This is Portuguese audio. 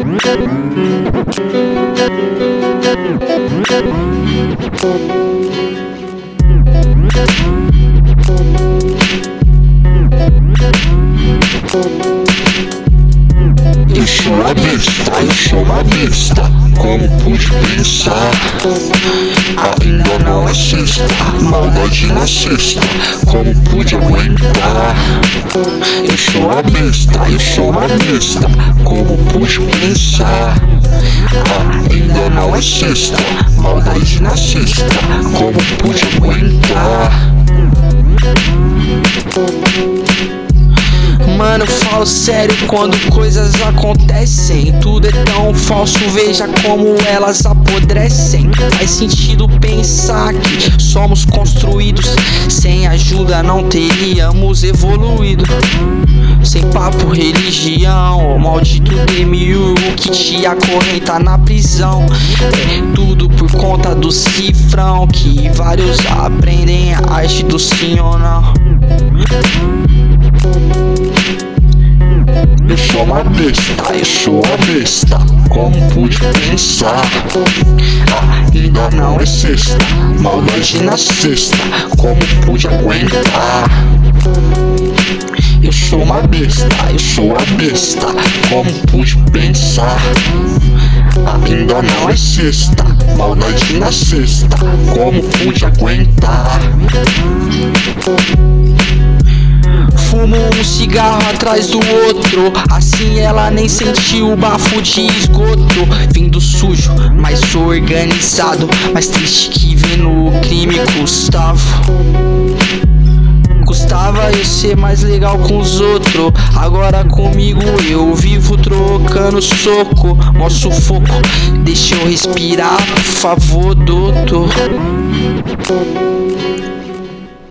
Eu sou uma besta, eu sou uma besta. Como pude pensar? Ainda não é sexta, maldade na cesta. Como pude aguentar? Eu sou uma besta, eu sou uma besta. Como pude pensar? Ainda não é sexta, maldade na cesta. Como pude aguentar? Mano, sério quando coisas acontecem. Tudo é tão falso, veja como elas apodrecem. Faz sentido pensar que somos construídos. Sem ajuda não teríamos evoluído. Sem papo, religião, maldito demiurgo que te acorrenta na prisão. É tudo por conta do cifrão que vários aprendem a arte do sim ou não. Sou uma besta, eu sou uma besta. Como pude pensar? Ainda não é sexta, maldade na cesta. Como pude aguentar? Eu sou uma besta, eu sou uma besta. Como pude pensar? Ainda não é sexta, maldade na cesta. Como pude aguentar? Um cigarro atrás do outro. Assim ela nem sentiu o bafo de esgoto. Vindo sujo, mas organizado. Mais triste que vê no crime, Gustavo. Custava eu ser mais legal com os outros. Agora comigo eu vivo trocando soco. Mó sufoco, deixa eu respirar, por favor, doutor.